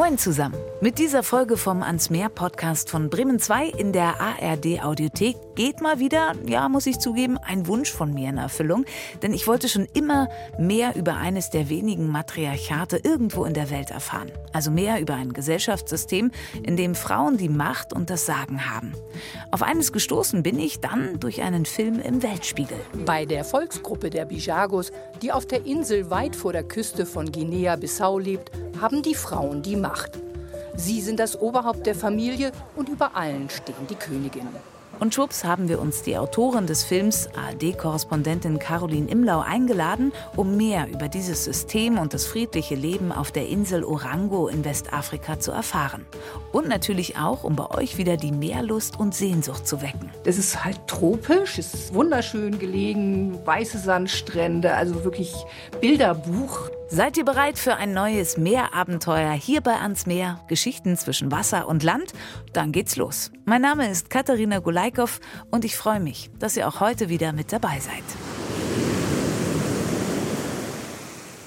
Moin zusammen. Mit dieser Folge vom Ans Meer Podcast von Bremen 2 in der ARD Audiothek geht mal wieder, ja, muss ich zugeben, ein Wunsch von mir in Erfüllung. Denn ich wollte schon immer mehr über eines der wenigen Matriarchate irgendwo in der Welt erfahren. Also mehr über ein Gesellschaftssystem, in dem Frauen die Macht und das Sagen haben. Auf eines gestoßen bin ich dann durch einen Film im Weltspiegel. Bei der Volksgruppe der Bijagos, die auf der Insel weit vor der Küste von Guinea-Bissau lebt, haben die Frauen die Macht. Sie sind das Oberhaupt der Familie und über allen stehen die Königinnen. Und schwupps haben wir uns die Autorin des Films, ARD-Korrespondentin Caroline Imlau, eingeladen, um mehr über dieses System und das friedliche Leben auf der Insel Orango in Westafrika zu erfahren. Und natürlich auch, um bei euch wieder die Meerlust und Sehnsucht zu wecken. Es ist halt tropisch, es ist wunderschön gelegen, weiße Sandstrände, also wirklich Bilderbuch. Seid ihr bereit für ein neues Meerabenteuer hier bei Ans Meer? Geschichten zwischen Wasser und Land? Dann geht's los. Mein Name ist Katharina Gulaikow und ich freue mich, dass ihr auch heute wieder mit dabei seid.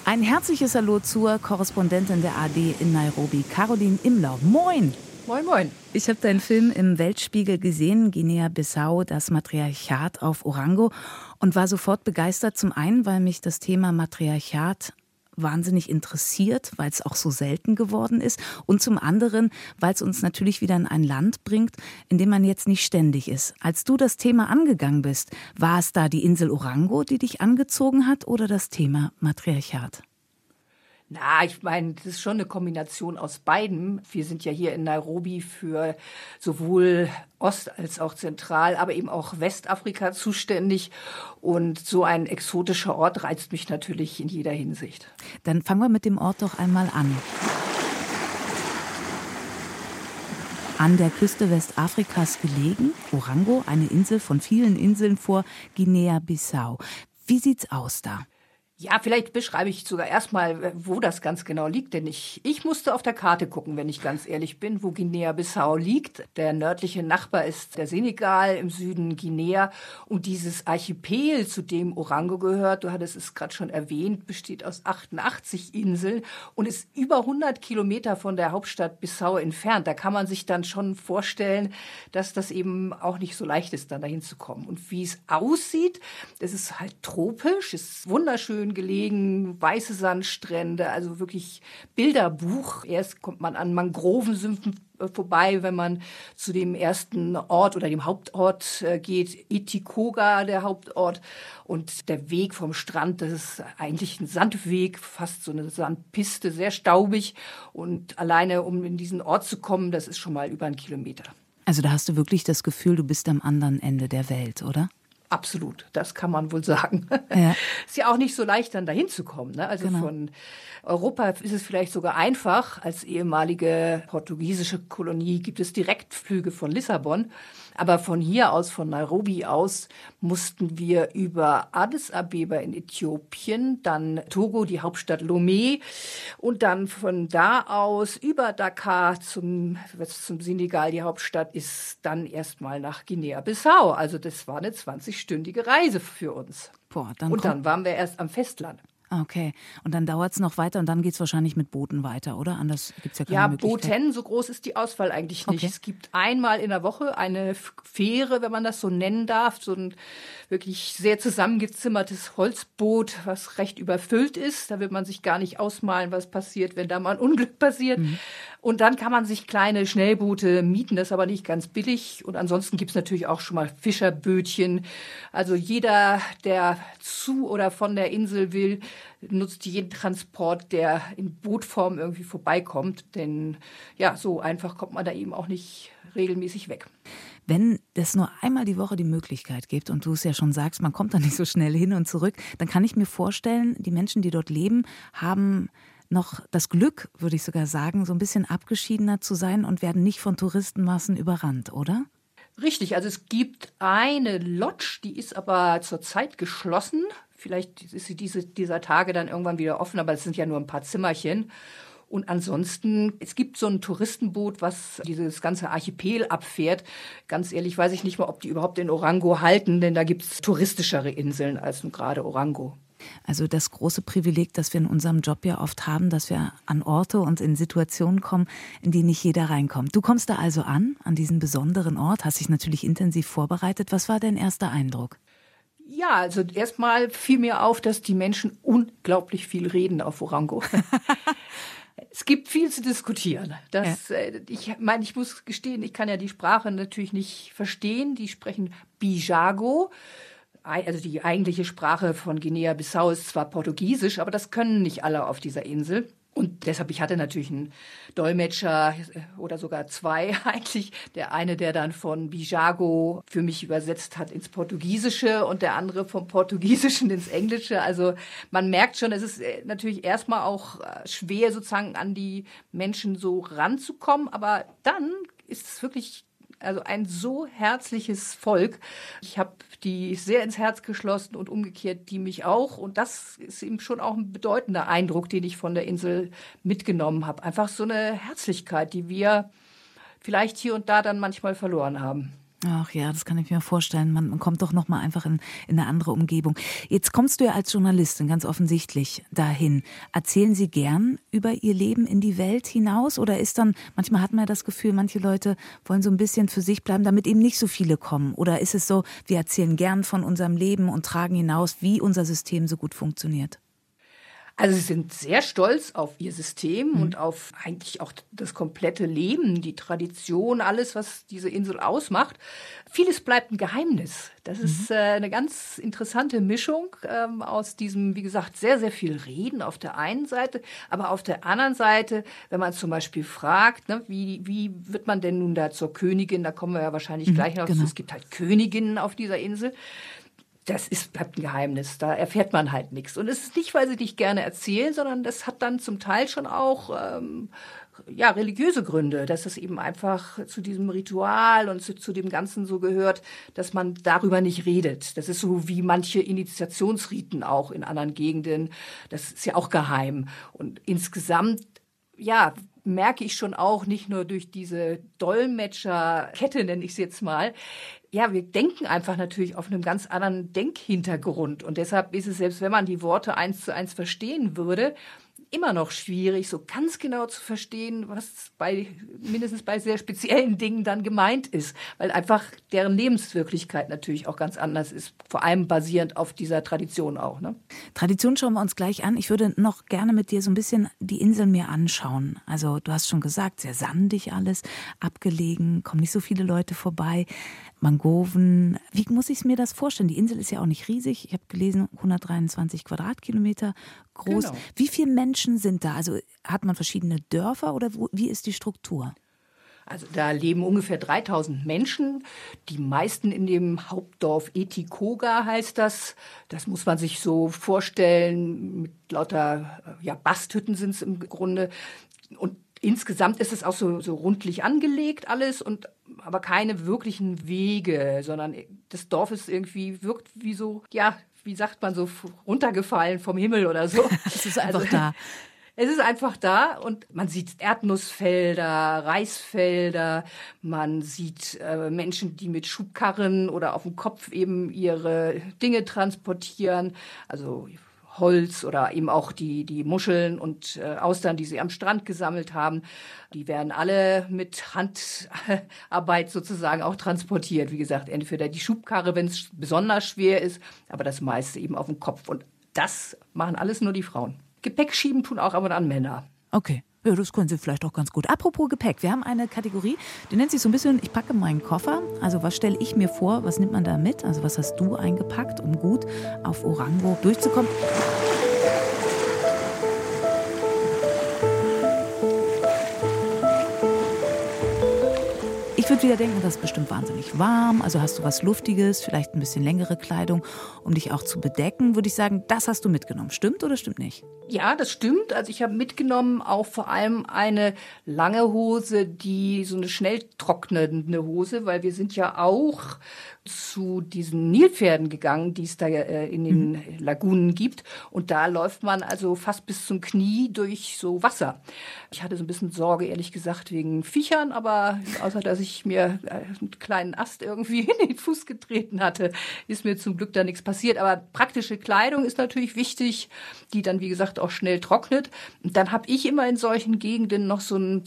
Ein herzliches Hallo zur Korrespondentin der AD in Nairobi, Caroline Imlau. Moin! Moin, moin. Ich habe deinen Film im Weltspiegel gesehen, Guinea-Bissau, das Matriarchat auf Orango, und war sofort begeistert. Zum einen, weil mich das Thema Matriarchat wahnsinnig interessiert, weil es auch so selten geworden ist. Und zum anderen, weil es uns natürlich wieder in ein Land bringt, in dem man jetzt nicht ständig ist. Als du das Thema angegangen bist, war es da die Insel Orango, die dich angezogen hat oder das Thema Matriarchat? Na, ich meine, das ist schon eine Kombination aus beiden. Wir sind ja hier in Nairobi für sowohl Ost- als auch Zentral, aber eben auch Westafrika zuständig. Und so ein exotischer Ort reizt mich natürlich in jeder Hinsicht. Dann fangen wir mit dem Ort doch einmal an. An der Küste Westafrikas gelegen, Orango, eine Insel von vielen Inseln vor Guinea-Bissau. Wie sieht's aus da? Ja, vielleicht beschreibe ich sogar erstmal, wo das ganz genau liegt, denn ich, ich musste auf der Karte gucken, wenn ich ganz ehrlich bin, wo Guinea-Bissau liegt. Der nördliche Nachbar ist der Senegal, im Süden Guinea und dieses Archipel, zu dem Orango gehört, du hattest es gerade schon erwähnt, besteht aus 88 Inseln und ist über 100 Kilometer von der Hauptstadt Bissau entfernt. Da kann man sich dann schon vorstellen, dass das eben auch nicht so leicht ist, dann dahin zu kommen. Und wie es aussieht, das ist halt tropisch, ist wunderschön gelegen, weiße Sandstrände, also wirklich Bilderbuch. Erst kommt man an Mangrovensümpfen äh, vorbei, wenn man zu dem ersten Ort oder dem Hauptort äh, geht, Itikoga, der Hauptort. Und der Weg vom Strand, das ist eigentlich ein Sandweg, fast so eine Sandpiste, sehr staubig. Und alleine, um in diesen Ort zu kommen, das ist schon mal über einen Kilometer. Also da hast du wirklich das Gefühl, du bist am anderen Ende der Welt, oder? Absolut, das kann man wohl sagen. Ja. Ist ja auch nicht so leicht, dann dahin zu kommen. Ne? Also genau. von Europa ist es vielleicht sogar einfach. Als ehemalige portugiesische Kolonie gibt es Direktflüge von Lissabon. Aber von hier aus, von Nairobi aus, mussten wir über Addis Abeba in Äthiopien, dann Togo, die Hauptstadt Lomé und dann von da aus über Dakar zum, zum Senegal, die Hauptstadt, ist dann erstmal nach Guinea-Bissau. Also das war eine 20-stündige Reise für uns. Boah, dann und dann waren wir erst am Festland. Ah, okay. Und dann dauert es noch weiter und dann geht es wahrscheinlich mit Booten weiter, oder? Anders gibt es ja keine Ja, Booten, so groß ist die Auswahl eigentlich nicht. Okay. Es gibt einmal in der Woche eine Fähre, wenn man das so nennen darf, so ein wirklich sehr zusammengezimmertes Holzboot, was recht überfüllt ist. Da will man sich gar nicht ausmalen, was passiert, wenn da mal ein Unglück passiert. Mhm. Und dann kann man sich kleine Schnellboote mieten, das ist aber nicht ganz billig. Und ansonsten gibt's natürlich auch schon mal Fischerbötchen. Also jeder, der zu oder von der Insel will, nutzt jeden Transport, der in Bootform irgendwie vorbeikommt. Denn ja, so einfach kommt man da eben auch nicht regelmäßig weg. Wenn es nur einmal die Woche die Möglichkeit gibt und du es ja schon sagst, man kommt da nicht so schnell hin und zurück, dann kann ich mir vorstellen, die Menschen, die dort leben, haben noch das Glück, würde ich sogar sagen, so ein bisschen abgeschiedener zu sein und werden nicht von Touristenmassen überrannt, oder? Richtig, also es gibt eine Lodge, die ist aber zurzeit geschlossen. Vielleicht ist diese, dieser Tage dann irgendwann wieder offen, aber es sind ja nur ein paar Zimmerchen. Und ansonsten, es gibt so ein Touristenboot, was dieses ganze Archipel abfährt. Ganz ehrlich weiß ich nicht mal, ob die überhaupt in Orango halten, denn da gibt es touristischere Inseln als nun gerade Orango. Also das große Privileg, das wir in unserem Job ja oft haben, dass wir an Orte und in Situationen kommen, in die nicht jeder reinkommt. Du kommst da also an, an diesen besonderen Ort, hast dich natürlich intensiv vorbereitet. Was war dein erster Eindruck? Ja, also erstmal fiel mir auf, dass die Menschen unglaublich viel reden auf Orango. es gibt viel zu diskutieren. Das, ja. äh, ich meine, ich muss gestehen, ich kann ja die Sprache natürlich nicht verstehen. Die sprechen Bijago. Also die eigentliche Sprache von Guinea-Bissau ist zwar Portugiesisch, aber das können nicht alle auf dieser Insel. Und deshalb, ich hatte natürlich einen Dolmetscher äh, oder sogar zwei eigentlich. Der eine, der dann von Bijago für mich übersetzt hat ins Portugiesische und der andere vom Portugiesischen ins Englische. Also man merkt schon, es ist äh, natürlich erstmal auch äh, schwer sozusagen an die Menschen so ranzukommen. Aber dann ist es wirklich also ein so herzliches Volk. Ich habe die sehr ins Herz geschlossen und umgekehrt die mich auch. Und das ist eben schon auch ein bedeutender Eindruck, den ich von der Insel mitgenommen habe. Einfach so eine Herzlichkeit, die wir vielleicht hier und da dann manchmal verloren haben. Ach ja, das kann ich mir vorstellen. Man, man kommt doch noch mal einfach in, in eine andere Umgebung. Jetzt kommst du ja als Journalistin ganz offensichtlich dahin. Erzählen Sie gern über Ihr Leben in die Welt hinaus oder ist dann manchmal hat man ja das Gefühl, manche Leute wollen so ein bisschen für sich bleiben, damit eben nicht so viele kommen? Oder ist es so, wir erzählen gern von unserem Leben und tragen hinaus, wie unser System so gut funktioniert? Also sie sind sehr stolz auf ihr System mhm. und auf eigentlich auch das komplette Leben, die Tradition, alles, was diese Insel ausmacht. Vieles bleibt ein Geheimnis. Das mhm. ist äh, eine ganz interessante Mischung ähm, aus diesem, wie gesagt, sehr, sehr viel Reden auf der einen Seite, aber auf der anderen Seite, wenn man zum Beispiel fragt, ne, wie, wie wird man denn nun da zur Königin, da kommen wir ja wahrscheinlich mhm, gleich noch genau. es gibt halt Königinnen auf dieser Insel das ist, bleibt ein Geheimnis. Da erfährt man halt nichts. Und es ist nicht, weil sie dich gerne erzählen, sondern das hat dann zum Teil schon auch ähm, ja, religiöse Gründe, dass es eben einfach zu diesem Ritual und zu, zu dem Ganzen so gehört, dass man darüber nicht redet. Das ist so wie manche Initiationsriten auch in anderen Gegenden. Das ist ja auch geheim. Und insgesamt, ja, merke ich schon auch, nicht nur durch diese Dolmetscherkette, nenne ich es jetzt mal, ja, wir denken einfach natürlich auf einem ganz anderen Denkhintergrund. Und deshalb ist es, selbst wenn man die Worte eins zu eins verstehen würde, immer noch schwierig, so ganz genau zu verstehen, was bei mindestens bei sehr speziellen Dingen dann gemeint ist, weil einfach deren Lebenswirklichkeit natürlich auch ganz anders ist, vor allem basierend auf dieser Tradition auch. Ne? Tradition schauen wir uns gleich an. Ich würde noch gerne mit dir so ein bisschen die Insel mir anschauen. Also du hast schon gesagt, sehr sandig alles, abgelegen, kommen nicht so viele Leute vorbei. Mangoven. Wie muss ich mir das vorstellen? Die Insel ist ja auch nicht riesig. Ich habe gelesen, 123 Quadratkilometer groß. Genau. Wie viele Menschen sind da? Also hat man verschiedene Dörfer oder wo, wie ist die Struktur? Also da leben ungefähr 3000 Menschen, die meisten in dem Hauptdorf Etikoga heißt das. Das muss man sich so vorstellen, mit lauter ja, Basthütten sind es im Grunde. Und insgesamt ist es auch so, so rundlich angelegt alles und aber keine wirklichen Wege, sondern das Dorf ist irgendwie wirkt wie so, ja, wie sagt man so runtergefallen vom Himmel oder so. es ist einfach also, da. Es ist einfach da und man sieht Erdnussfelder, Reisfelder, man sieht äh, Menschen, die mit Schubkarren oder auf dem Kopf eben ihre Dinge transportieren. Also Holz oder eben auch die, die Muscheln und äh, Austern, die sie am Strand gesammelt haben. Die werden alle mit Handarbeit sozusagen auch transportiert. Wie gesagt, entweder die Schubkarre, wenn es besonders schwer ist, aber das meiste eben auf dem Kopf. Und das machen alles nur die Frauen. Gepäck schieben tun auch aber dann Männer. Okay. Ja, das können Sie vielleicht auch ganz gut. Apropos Gepäck, wir haben eine Kategorie, die nennt sich so ein bisschen, ich packe meinen Koffer. Also was stelle ich mir vor, was nimmt man da mit? Also was hast du eingepackt, um gut auf Orango durchzukommen? Ich würde wieder denken, das ist bestimmt wahnsinnig warm. Also hast du was Luftiges, vielleicht ein bisschen längere Kleidung, um dich auch zu bedecken. Würde ich sagen, das hast du mitgenommen. Stimmt oder stimmt nicht? Ja, das stimmt. Also ich habe mitgenommen auch vor allem eine lange Hose, die so eine schnell trocknende Hose, weil wir sind ja auch zu diesen Nilpferden gegangen, die es da äh, in den mhm. Lagunen gibt. Und da läuft man also fast bis zum Knie durch so Wasser. Ich hatte so ein bisschen Sorge, ehrlich gesagt, wegen Viechern, aber außer dass ich mir äh, einen kleinen Ast irgendwie in den Fuß getreten hatte, ist mir zum Glück da nichts passiert. Aber praktische Kleidung ist natürlich wichtig, die dann, wie gesagt, auch schnell trocknet. Und dann habe ich immer in solchen Gegenden noch so ein,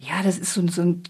ja, das ist so, so eine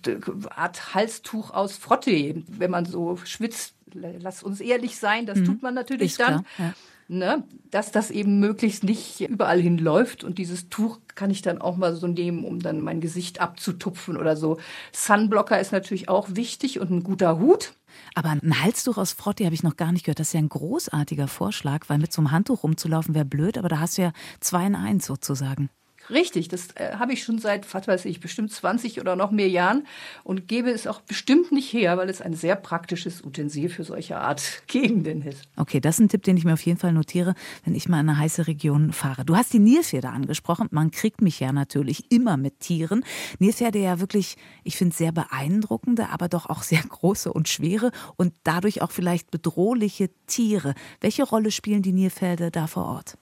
Art Halstuch aus Frotte, wenn man so schwitzt. Lass uns ehrlich sein, das mhm. tut man natürlich ist dann. Klar, ja ne, dass das eben möglichst nicht überall hinläuft. Und dieses Tuch kann ich dann auch mal so nehmen, um dann mein Gesicht abzutupfen oder so. Sunblocker ist natürlich auch wichtig und ein guter Hut. Aber ein Halstuch aus Frotti habe ich noch gar nicht gehört. Das ist ja ein großartiger Vorschlag, weil mit so einem Handtuch rumzulaufen wäre blöd, aber da hast du ja zwei in eins sozusagen. Richtig, das äh, habe ich schon seit, was weiß ich, bestimmt 20 oder noch mehr Jahren und gebe es auch bestimmt nicht her, weil es ein sehr praktisches Utensil für solche Art Gegenden ist. Okay, das ist ein Tipp, den ich mir auf jeden Fall notiere, wenn ich mal in eine heiße Region fahre. Du hast die Nilpferde angesprochen. Man kriegt mich ja natürlich immer mit Tieren. Nilpferde ja wirklich, ich finde, sehr beeindruckende, aber doch auch sehr große und schwere und dadurch auch vielleicht bedrohliche Tiere. Welche Rolle spielen die Nilpferde da vor Ort?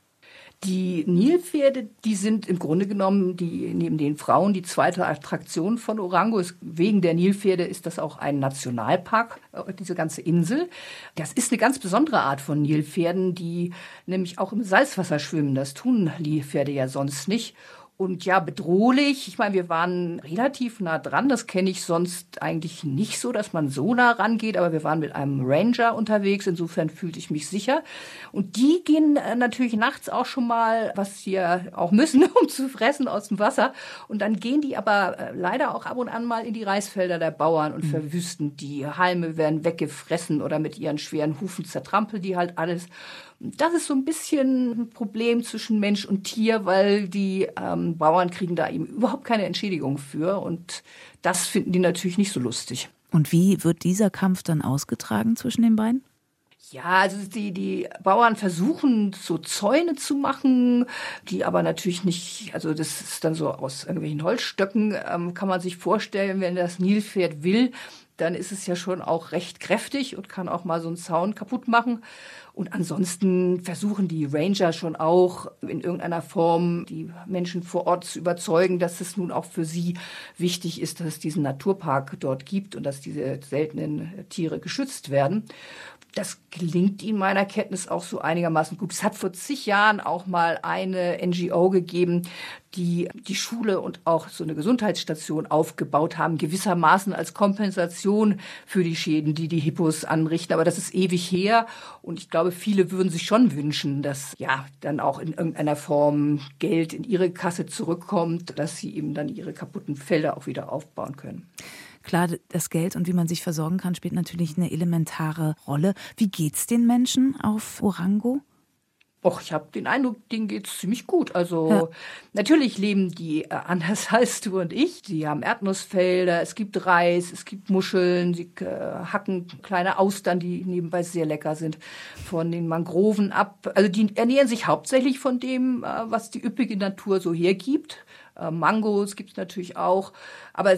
Die Nilpferde, die sind im Grunde genommen die, neben den Frauen die zweite Attraktion von Orango. Wegen der Nilpferde ist das auch ein Nationalpark, äh, diese ganze Insel. Das ist eine ganz besondere Art von Nilpferden, die nämlich auch im Salzwasser schwimmen. Das tun Nilpferde ja sonst nicht. Und ja, bedrohlich. Ich meine, wir waren relativ nah dran. Das kenne ich sonst eigentlich nicht so, dass man so nah rangeht. Aber wir waren mit einem Ranger unterwegs. Insofern fühlte ich mich sicher. Und die gehen äh, natürlich nachts auch schon mal, was sie ja auch müssen, um zu fressen aus dem Wasser. Und dann gehen die aber äh, leider auch ab und an mal in die Reisfelder der Bauern und mhm. verwüsten die. Halme werden weggefressen oder mit ihren schweren Hufen zertrampeln die halt alles. Das ist so ein bisschen ein Problem zwischen Mensch und Tier, weil die ähm, Bauern kriegen da eben überhaupt keine Entschädigung für und das finden die natürlich nicht so lustig. Und wie wird dieser Kampf dann ausgetragen zwischen den beiden? Ja, also die, die Bauern versuchen so Zäune zu machen, die aber natürlich nicht, also das ist dann so aus irgendwelchen Holzstöcken, ähm, kann man sich vorstellen, wenn das Nilpferd will, dann ist es ja schon auch recht kräftig und kann auch mal so einen Zaun kaputt machen. Und ansonsten versuchen die Ranger schon auch in irgendeiner Form die Menschen vor Ort zu überzeugen, dass es nun auch für sie wichtig ist, dass es diesen Naturpark dort gibt und dass diese seltenen Tiere geschützt werden. Das gelingt ihnen meiner Kenntnis auch so einigermaßen gut. Es hat vor zig Jahren auch mal eine NGO gegeben, die die Schule und auch so eine Gesundheitsstation aufgebaut haben, gewissermaßen als Kompensation für die Schäden, die die Hippos anrichten. Aber das ist ewig her und ich glaube, viele würden sich schon wünschen, dass ja dann auch in irgendeiner Form Geld in ihre Kasse zurückkommt, dass sie eben dann ihre kaputten Felder auch wieder aufbauen können. Klar, das Geld und wie man sich versorgen kann, spielt natürlich eine elementare Rolle. Wie geht's den Menschen auf Orango? Och, ich habe den Eindruck, denen geht's ziemlich gut. Also ja. natürlich leben die äh, anders als du und ich. Sie haben Erdnussfelder, es gibt Reis, es gibt Muscheln, sie äh, hacken kleine Austern, die nebenbei sehr lecker sind, von den Mangroven ab. Also die ernähren sich hauptsächlich von dem, äh, was die üppige Natur so hergibt. Äh, Mangos gibt's natürlich auch, aber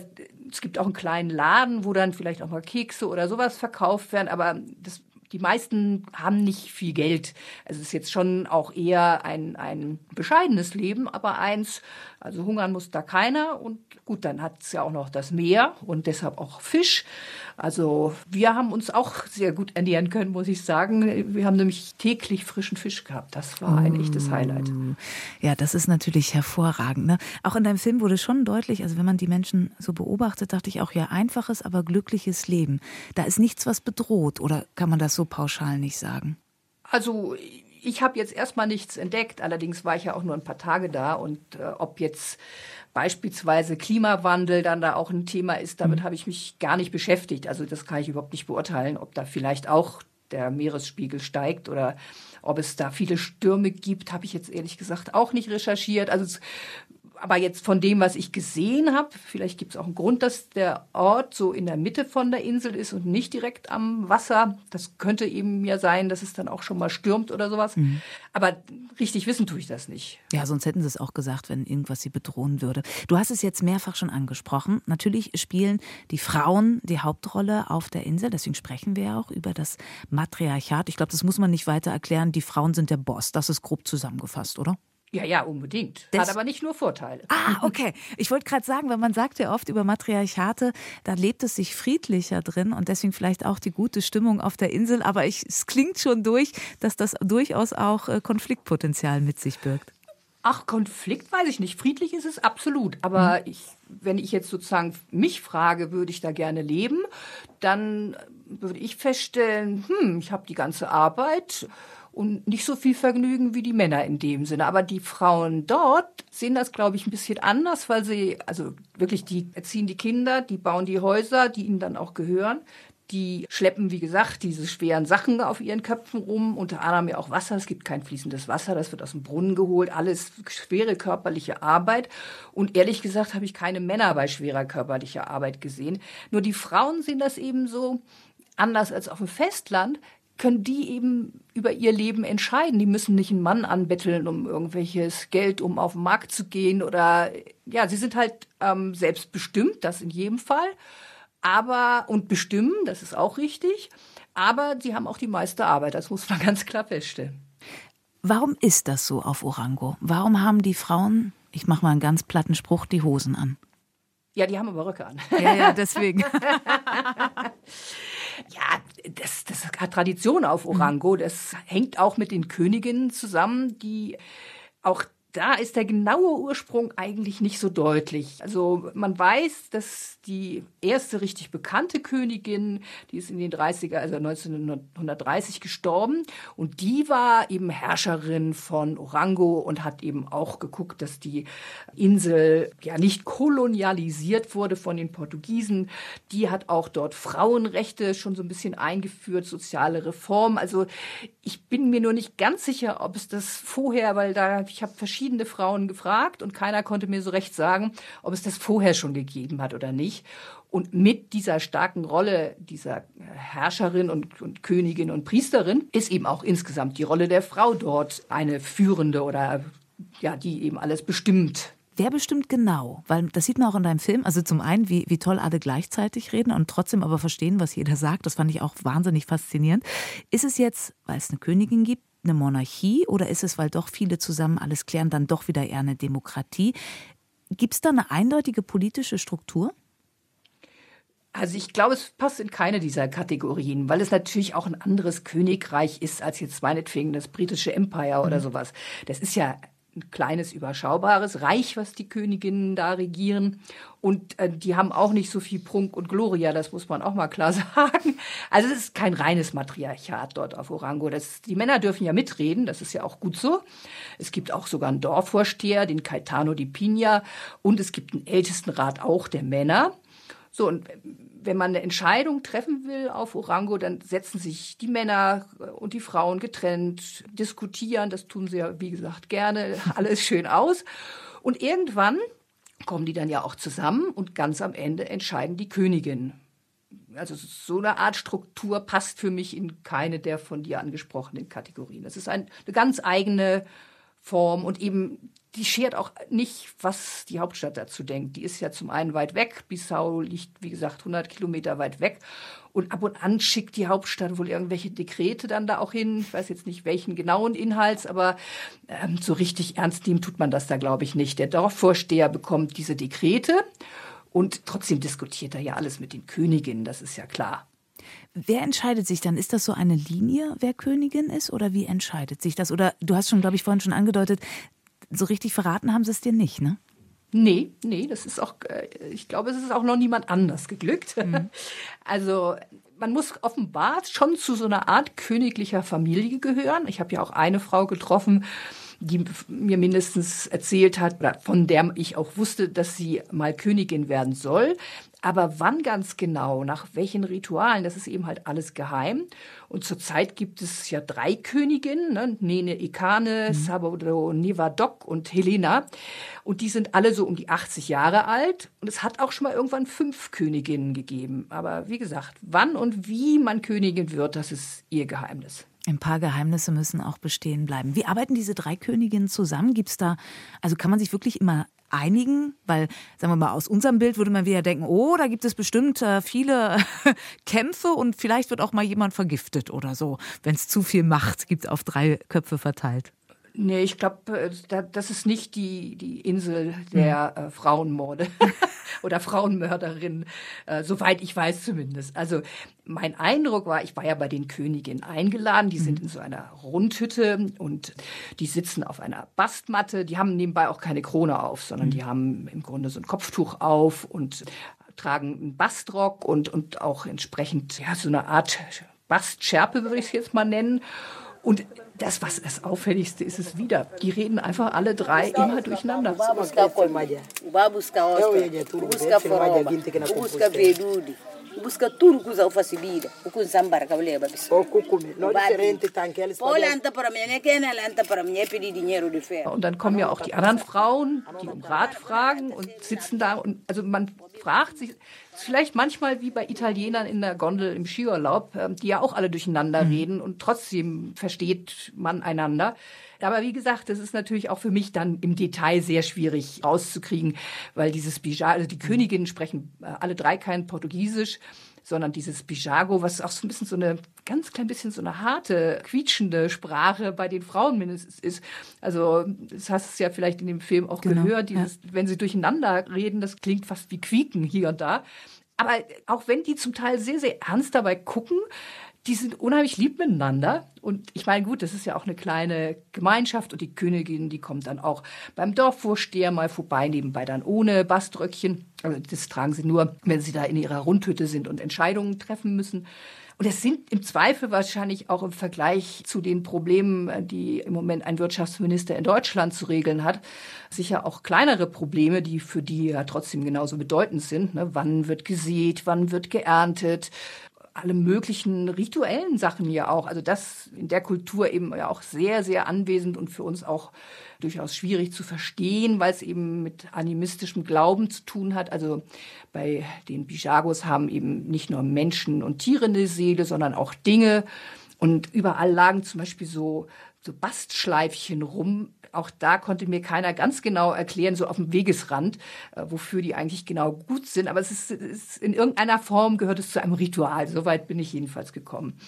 es gibt auch einen kleinen Laden, wo dann vielleicht auch mal Kekse oder sowas verkauft werden, aber das die meisten haben nicht viel Geld. Es ist jetzt schon auch eher ein, ein bescheidenes Leben, aber eins, also hungern muss da keiner. Und gut, dann hat es ja auch noch das Meer und deshalb auch Fisch. Also wir haben uns auch sehr gut ernähren können, muss ich sagen. Wir haben nämlich täglich frischen Fisch gehabt. Das war ein echtes Highlight. Ja, das ist natürlich hervorragend. Ne? Auch in deinem Film wurde schon deutlich, also wenn man die Menschen so beobachtet, dachte ich auch, ja, einfaches, aber glückliches Leben. Da ist nichts, was bedroht. Oder kann man das so pauschal nicht sagen? Also ich habe jetzt erstmal nichts entdeckt, allerdings war ich ja auch nur ein paar Tage da und äh, ob jetzt beispielsweise Klimawandel dann da auch ein Thema ist, damit mhm. habe ich mich gar nicht beschäftigt. Also das kann ich überhaupt nicht beurteilen, ob da vielleicht auch der Meeresspiegel steigt oder ob es da viele Stürme gibt, habe ich jetzt ehrlich gesagt auch nicht recherchiert. Also es aber jetzt von dem, was ich gesehen habe, vielleicht gibt es auch einen Grund, dass der Ort so in der Mitte von der Insel ist und nicht direkt am Wasser. Das könnte eben ja sein, dass es dann auch schon mal stürmt oder sowas. Mhm. Aber richtig wissen tue ich das nicht. Ja, sonst hätten sie es auch gesagt, wenn irgendwas sie bedrohen würde. Du hast es jetzt mehrfach schon angesprochen. Natürlich spielen die Frauen die Hauptrolle auf der Insel. Deswegen sprechen wir ja auch über das Matriarchat. Ich glaube, das muss man nicht weiter erklären. Die Frauen sind der Boss. Das ist grob zusammengefasst, oder? Ja, ja, unbedingt. Des Hat aber nicht nur Vorteile. Ah, okay. Ich wollte gerade sagen, weil man sagt ja oft über Matriarchate, da lebt es sich friedlicher drin und deswegen vielleicht auch die gute Stimmung auf der Insel. Aber ich, es klingt schon durch, dass das durchaus auch äh, Konfliktpotenzial mit sich birgt. Ach, Konflikt weiß ich nicht. Friedlich ist es absolut. Aber mhm. ich, wenn ich jetzt sozusagen mich frage, würde ich da gerne leben, dann würde ich feststellen, hm, ich habe die ganze Arbeit und nicht so viel Vergnügen wie die Männer in dem Sinne. Aber die Frauen dort sehen das, glaube ich, ein bisschen anders, weil sie, also wirklich, die erziehen die Kinder, die bauen die Häuser, die ihnen dann auch gehören. Die schleppen, wie gesagt, diese schweren Sachen auf ihren Köpfen rum, unter anderem ja auch Wasser. Es gibt kein fließendes Wasser, das wird aus dem Brunnen geholt. Alles schwere körperliche Arbeit. Und ehrlich gesagt habe ich keine Männer bei schwerer körperlicher Arbeit gesehen. Nur die Frauen sehen das eben so anders als auf dem Festland können die eben über ihr Leben entscheiden. Die müssen nicht einen Mann anbetteln, um irgendwelches Geld, um auf den Markt zu gehen oder ja, sie sind halt ähm, selbstbestimmt, das in jedem Fall aber und bestimmen, das ist auch richtig, aber sie haben auch die meiste Arbeit, das muss man ganz klar feststellen. Warum ist das so auf Orango? Warum haben die Frauen, ich mache mal einen ganz platten Spruch, die Hosen an? Ja, die haben aber Röcke an. Ja, ja, deswegen. ja, das, das hat Tradition auf Orango. Das hängt auch mit den Königinnen zusammen, die auch da ist der genaue Ursprung eigentlich nicht so deutlich. Also man weiß, dass die erste richtig bekannte Königin, die ist in den 30er, also 1930 gestorben und die war eben Herrscherin von Orango und hat eben auch geguckt, dass die Insel ja nicht kolonialisiert wurde von den Portugiesen. Die hat auch dort Frauenrechte schon so ein bisschen eingeführt, soziale Reform. Also ich bin mir nur nicht ganz sicher, ob es das vorher, weil da ich habe verschiedene Frauen gefragt und keiner konnte mir so recht sagen, ob es das vorher schon gegeben hat oder nicht. Und mit dieser starken Rolle dieser Herrscherin und, und, Königin und Priesterin ist eben auch insgesamt die Rolle der Frau dort eine führende oder ja, die eben alles bestimmt. Wer bestimmt genau? Weil das sieht man auch in deinem Film. Also zum einen, wie, wie toll alle gleichzeitig reden und trotzdem aber verstehen, was jeder sagt. Das fand ich auch wahnsinnig faszinierend. Ist es jetzt, weil es eine Königin gibt, eine Monarchie oder ist es, weil doch viele zusammen alles klären, dann doch wieder eher eine Demokratie? Gibt es da eine eindeutige politische Struktur? Also ich glaube, es passt in keine dieser Kategorien, weil es natürlich auch ein anderes Königreich ist als jetzt meinetwegen das britische Empire oder mhm. sowas. Das ist ja ein kleines, überschaubares Reich, was die Königinnen da regieren. Und äh, die haben auch nicht so viel Prunk und Gloria, das muss man auch mal klar sagen. Also es ist kein reines Matriarchat dort auf Orango. Das, die Männer dürfen ja mitreden, das ist ja auch gut so. Es gibt auch sogar einen Dorfvorsteher, den Caetano di Pina, und es gibt einen Ältestenrat auch der Männer. So, und wenn man eine Entscheidung treffen will auf Orango, dann setzen sich die Männer und die Frauen getrennt, diskutieren, das tun sie ja, wie gesagt, gerne, alles schön aus. Und irgendwann kommen die dann ja auch zusammen und ganz am Ende entscheiden die Königin. Also so eine Art Struktur passt für mich in keine der von dir angesprochenen Kategorien. Das ist ein, eine ganz eigene Form und eben die schert auch nicht, was die Hauptstadt dazu denkt. Die ist ja zum einen weit weg. Bissau liegt, wie gesagt, 100 Kilometer weit weg. Und ab und an schickt die Hauptstadt wohl irgendwelche Dekrete dann da auch hin. Ich weiß jetzt nicht welchen genauen Inhalts, aber ähm, so richtig ernst nehmen tut man das da, glaube ich, nicht. Der Dorfvorsteher bekommt diese Dekrete und trotzdem diskutiert er ja alles mit den Königinnen, das ist ja klar. Wer entscheidet sich dann? Ist das so eine Linie, wer Königin ist? Oder wie entscheidet sich das? Oder du hast schon, glaube ich, vorhin schon angedeutet, so richtig verraten haben sie es dir nicht, ne? Nee, nee, das ist auch, äh, ich glaube, es ist auch noch niemand anders geglückt. Mhm. Also man muss offenbar schon zu so einer Art königlicher Familie gehören. Ich habe ja auch eine Frau getroffen, die mir mindestens erzählt hat, von der ich auch wusste, dass sie mal Königin werden soll. Aber wann ganz genau, nach welchen Ritualen, das ist eben halt alles geheim. Und zurzeit gibt es ja drei Königinnen, ne? Nene Ikane, mhm. Sabodo Nevadok und Helena. Und die sind alle so um die 80 Jahre alt. Und es hat auch schon mal irgendwann fünf Königinnen gegeben. Aber wie gesagt, wann und wie man Königin wird, das ist ihr Geheimnis. Ein paar Geheimnisse müssen auch bestehen bleiben. Wie arbeiten diese drei Königinnen zusammen? Gibt es da, also kann man sich wirklich immer einigen? Weil, sagen wir mal, aus unserem Bild würde man wieder denken, oh, da gibt es bestimmt äh, viele Kämpfe und vielleicht wird auch mal jemand vergiftet oder so, wenn es zu viel Macht gibt auf drei Köpfe verteilt. Nee, ich glaube, äh, das ist nicht die, die Insel der mhm. äh, Frauenmorde oder Frauenmörderinnen, äh, soweit ich weiß zumindest. Also mein Eindruck war, ich war ja bei den Königinnen eingeladen, die sind mhm. in so einer Rundhütte und die sitzen auf einer Bastmatte, die haben nebenbei auch keine Krone auf, sondern mhm. die haben im Grunde so ein Kopftuch auf und tragen einen Bastrock und, und auch entsprechend ja, so eine Art Bastschärpe, würde ich es jetzt mal nennen. Und das, was das Auffälligste ist, ist wieder, die reden einfach alle drei immer durcheinander. busca tudo que usa facilita o que sambara kabele babis o kukume no differente tankeles pole anta para mir kenne anta para mir pedi dinero de fer und dann kommen ja auch die anderen Frauen die um Rat fragen und sitzen da und also man fragt sich vielleicht manchmal wie bei Italienern in der Gondel im Skiurlaub ähm, die ja auch alle durcheinander mhm. reden und trotzdem versteht man einander aber wie gesagt, das ist natürlich auch für mich dann im Detail sehr schwierig rauszukriegen, weil dieses Bijar, also die Königinnen sprechen äh, alle drei kein Portugiesisch sondern dieses Bijago, was auch so ein bisschen so eine ganz klein bisschen so eine harte, quietschende Sprache bei den Frauen mindestens ist. Also das hast du ja vielleicht in dem Film auch genau, gehört, dieses, ja. wenn sie durcheinander reden, das klingt fast wie Quieken hier und da. Aber auch wenn die zum Teil sehr, sehr ernst dabei gucken, die sind unheimlich lieb miteinander. Und ich meine, gut, das ist ja auch eine kleine Gemeinschaft und die Königin, die kommt dann auch beim Dorfvorsteher mal vorbei, nebenbei dann ohne Baströckchen. Also das tragen sie nur, wenn sie da in ihrer Rundhütte sind und Entscheidungen treffen müssen. Und es sind im Zweifel wahrscheinlich auch im Vergleich zu den Problemen, die im Moment ein Wirtschaftsminister in Deutschland zu regeln hat, sicher auch kleinere Probleme, die für die ja trotzdem genauso bedeutend sind. Ne? Wann wird gesät, wann wird geerntet, alle möglichen rituellen Sachen ja auch. Also das in der Kultur eben ja auch sehr, sehr anwesend und für uns auch durchaus schwierig zu verstehen, weil es eben mit animistischem Glauben zu tun hat. Also bei den Bijagos haben eben nicht nur Menschen und Tiere eine Seele, sondern auch Dinge. Und überall lagen zum Beispiel so, so Bastschleifchen rum, auch da konnte mir keiner ganz genau erklären, so auf dem Wegesrand, äh, wofür die eigentlich genau gut sind. Aber es ist, ist in irgendeiner Form gehört es zu einem Ritual. Soweit bin ich jedenfalls gekommen.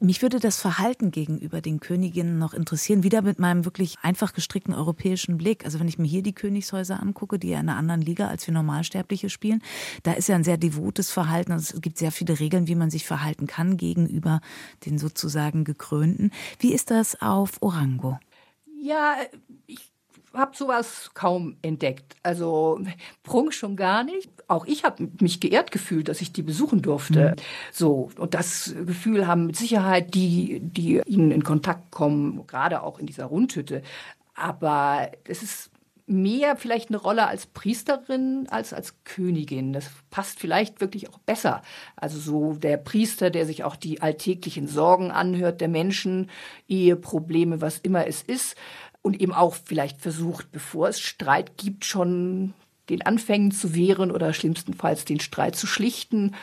Mich würde das Verhalten gegenüber den Königinnen noch interessieren, wieder mit meinem wirklich einfach gestrickten europäischen Blick. Also wenn ich mir hier die Königshäuser angucke, die ja in einer anderen Liga als wir Normalsterbliche spielen, da ist ja ein sehr devotes Verhalten. Also es gibt sehr viele Regeln, wie man sich verhalten kann gegenüber den sozusagen Gekrönten. Wie ist das auf Orango? Ja, ich habe sowas kaum entdeckt. Also Prunk schon gar nicht. Auch ich habe mich geehrt gefühlt, dass ich die besuchen durfte. Mhm. So und das Gefühl haben mit Sicherheit die, die ihnen in Kontakt kommen, gerade auch in dieser Rundhütte. Aber es ist mehr vielleicht eine Rolle als Priesterin als als Königin. Das passt vielleicht wirklich auch besser. Also so der Priester, der sich auch die alltäglichen Sorgen anhört der Menschen, Eheprobleme, was immer es ist. Und eben auch vielleicht versucht, bevor es Streit gibt, schon den Anfängen zu wehren oder schlimmstenfalls den Streit zu schlichten.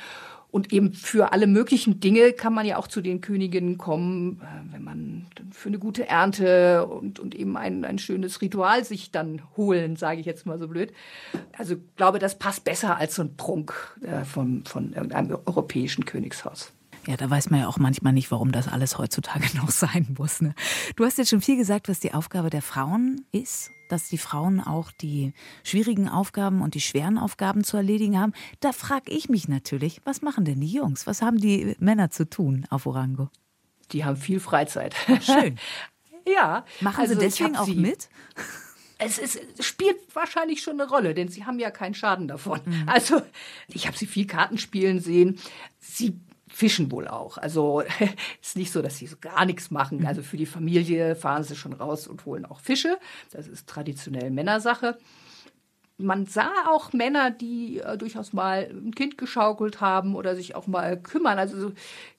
Und eben für alle möglichen Dinge kann man ja auch zu den Königinnen kommen, äh, wenn man für eine gute Ernte und, und eben ein, ein schönes Ritual sich dann holen, sage ich jetzt mal so blöd. Also glaube, das passt besser als so ein Prunk äh, von, von irgendeinem europäischen Königshaus. Ja, da weiß man ja auch manchmal nicht, warum das alles heutzutage noch sein muss. Ne? Du hast jetzt schon viel gesagt, was die Aufgabe der Frauen ist dass die Frauen auch die schwierigen Aufgaben und die schweren Aufgaben zu erledigen haben. Da frage ich mich natürlich, was machen denn die Jungs? Was haben die Männer zu tun auf Orango? Die haben viel Freizeit. Schön. ja. Machen also sie deswegen auch mit? Es, ist, es spielt wahrscheinlich schon eine Rolle, denn sie haben ja keinen Schaden davon. Mhm. Also ich habe sie viel Karten spielen sehen. Sie fischen wohl auch. Also ist nicht so, dass sie so gar nichts machen. Also für die Familie fahren sie schon raus und holen auch Fische. Das ist traditionell Männersache man sah auch Männer, die äh, durchaus mal ein Kind geschaukelt haben oder sich auch mal kümmern. Also so,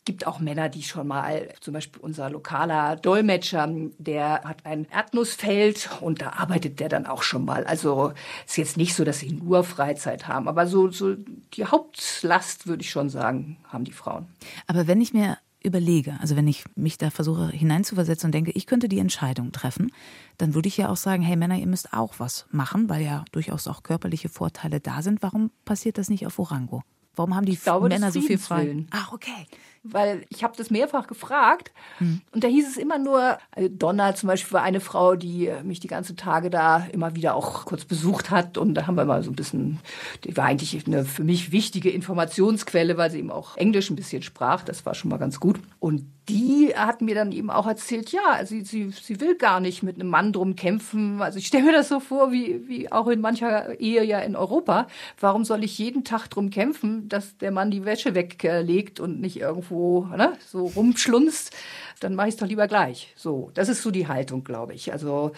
gibt auch Männer, die schon mal, zum Beispiel unser lokaler Dolmetscher, der hat ein Erdnussfeld und da arbeitet der dann auch schon mal. Also ist jetzt nicht so, dass sie nur Freizeit haben, aber so, so die Hauptlast, würde ich schon sagen, haben die Frauen. Aber wenn ich mir überlege, also wenn ich mich da versuche hineinzuversetzen und denke, ich könnte die Entscheidung treffen, dann würde ich ja auch sagen, hey Männer, ihr müsst auch was machen, weil ja durchaus auch körperliche Vorteile da sind. Warum passiert das nicht auf Orango? Warum haben die glaube, Männer so viel frei? Ach, okay weil ich habe das mehrfach gefragt hm. und da hieß es immer nur, also Donna zum Beispiel war eine Frau, die mich die ganzen Tage da immer wieder auch kurz besucht hat und da haben wir immer so ein bisschen, die war eigentlich eine für mich wichtige Informationsquelle, weil sie eben auch Englisch ein bisschen sprach, das war schon mal ganz gut und die hat mir dann eben auch erzählt, ja, sie, sie, sie will gar nicht mit einem Mann drum kämpfen. Also ich stelle mir das so vor, wie, wie auch in mancher Ehe ja in Europa. Warum soll ich jeden Tag drum kämpfen, dass der Mann die Wäsche weglegt und nicht irgendwo ne, so rumschlunzt? Dann mache ich es doch lieber gleich. So, das ist so die Haltung, glaube ich. Also,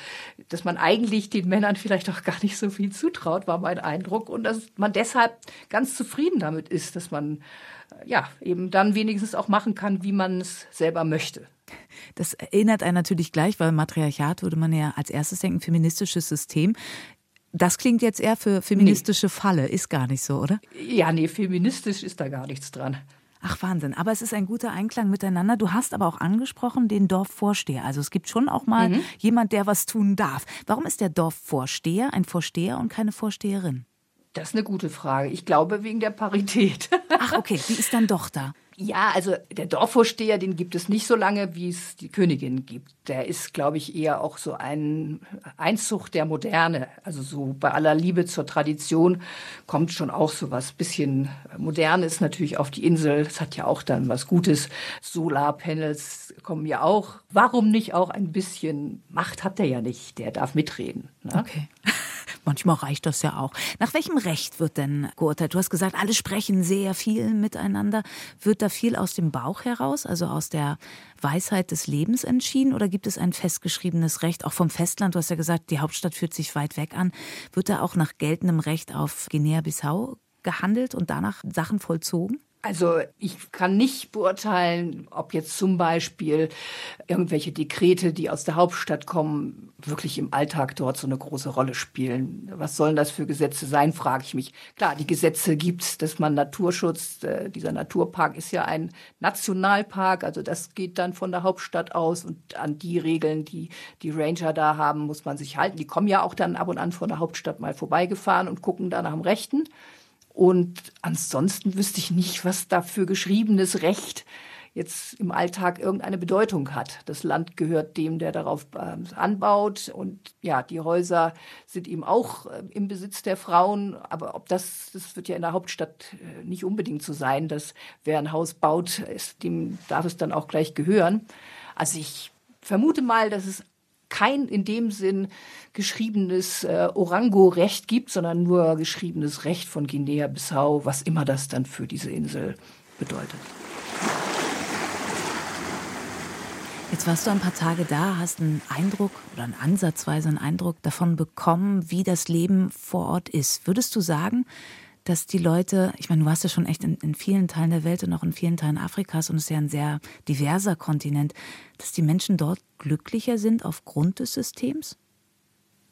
dass man eigentlich den Männern vielleicht auch gar nicht so viel zutraut, war mein Eindruck. Und dass man deshalb ganz zufrieden damit ist, dass man ja, eben dann wenigstens auch machen kann, wie man es selber möchte. Das erinnert einen natürlich gleich, weil Matriarchat würde man ja als erstes denken, feministisches System. Das klingt jetzt eher für feministische nee. Falle, ist gar nicht so, oder? Ja, nee, feministisch ist da gar nichts dran. Ach Wahnsinn, aber es ist ein guter Einklang miteinander. Du hast aber auch angesprochen den Dorfvorsteher. Also es gibt schon auch mal mhm. jemand, der was tun darf. Warum ist der Dorfvorsteher ein Vorsteher und keine Vorsteherin? Das ist eine gute Frage. Ich glaube wegen der Parität. Ach, okay. Die ist dann doch da. Ja, also der Dorfvorsteher, den gibt es nicht so lange, wie es die Königin gibt. Der ist, glaube ich, eher auch so ein Einzug der Moderne. Also so bei aller Liebe zur Tradition kommt schon auch so was bisschen Modernes natürlich auf die Insel. Das hat ja auch dann was Gutes. Solarpanels kommen ja auch. Warum nicht auch ein bisschen Macht hat der ja nicht. Der darf mitreden. Ne? Okay. Manchmal reicht das ja auch. Nach welchem Recht wird denn geurteilt? Du hast gesagt, alle sprechen sehr viel miteinander. Wird da viel aus dem Bauch heraus, also aus der Weisheit des Lebens entschieden? Oder gibt es ein festgeschriebenes Recht, auch vom Festland? Du hast ja gesagt, die Hauptstadt fühlt sich weit weg an. Wird da auch nach geltendem Recht auf Guinea-Bissau gehandelt und danach Sachen vollzogen? Also ich kann nicht beurteilen, ob jetzt zum Beispiel irgendwelche Dekrete, die aus der Hauptstadt kommen, wirklich im Alltag dort so eine große Rolle spielen. Was sollen das für Gesetze sein, frage ich mich. Klar, die Gesetze gibt's, dass man Naturschutz, äh, dieser Naturpark ist ja ein Nationalpark, also das geht dann von der Hauptstadt aus und an die Regeln, die die Ranger da haben, muss man sich halten. Die kommen ja auch dann ab und an von der Hauptstadt mal vorbeigefahren und gucken da nach dem Rechten. Und ansonsten wüsste ich nicht, was da für geschriebenes Recht jetzt im Alltag irgendeine Bedeutung hat. Das Land gehört dem, der darauf äh, anbaut. Und ja, die Häuser sind eben auch äh, im Besitz der Frauen. Aber ob das, das wird ja in der Hauptstadt äh, nicht unbedingt so sein, dass wer ein Haus baut, ist, dem darf es dann auch gleich gehören. Also ich vermute mal, dass es kein in dem Sinn geschriebenes äh, Orango-Recht gibt, sondern nur geschriebenes Recht von Guinea-Bissau, was immer das dann für diese Insel bedeutet. Jetzt warst du ein paar Tage da, hast einen Eindruck oder einen ansatzweise einen Eindruck davon bekommen, wie das Leben vor Ort ist. Würdest du sagen, dass die Leute, ich meine, du warst ja schon echt in, in, vielen Teilen der Welt und auch in vielen Teilen Afrikas und es ist ja ein sehr diverser Kontinent, dass die Menschen dort glücklicher sind aufgrund des Systems?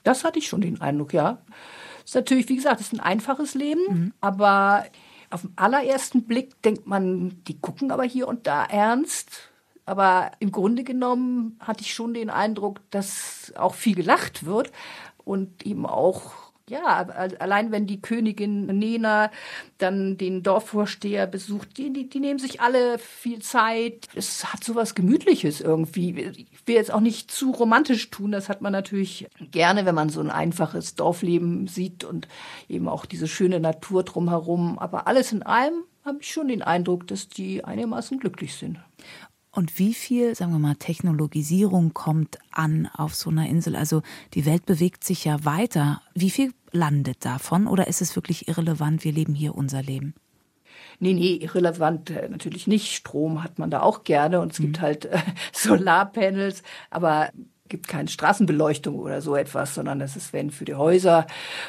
Das hatte ich schon den Eindruck, ja. Ist natürlich, wie gesagt, es ist ein einfaches Leben, mhm. aber auf den allerersten Blick denkt man, die gucken aber hier und da ernst. Aber im Grunde genommen hatte ich schon den Eindruck, dass auch viel gelacht wird und eben auch ja, allein wenn die Königin Nena dann den Dorfvorsteher besucht, die, die, die nehmen sich alle viel Zeit. Es hat so was Gemütliches irgendwie. Ich will jetzt auch nicht zu romantisch tun. Das hat man natürlich gerne, wenn man so ein einfaches Dorfleben sieht und eben auch diese schöne Natur drumherum. Aber alles in allem habe ich schon den Eindruck, dass die einigermaßen glücklich sind. Und wie viel, sagen wir mal, Technologisierung kommt an auf so einer Insel? Also die Welt bewegt sich ja weiter. Wie viel landet davon oder ist es wirklich irrelevant? Wir leben hier unser Leben. Nee, nee, irrelevant äh, natürlich nicht. Strom hat man da auch gerne und es mhm. gibt halt äh, Solarpanels, aber gibt keine Straßenbeleuchtung oder so etwas, sondern das ist, wenn für die Häuser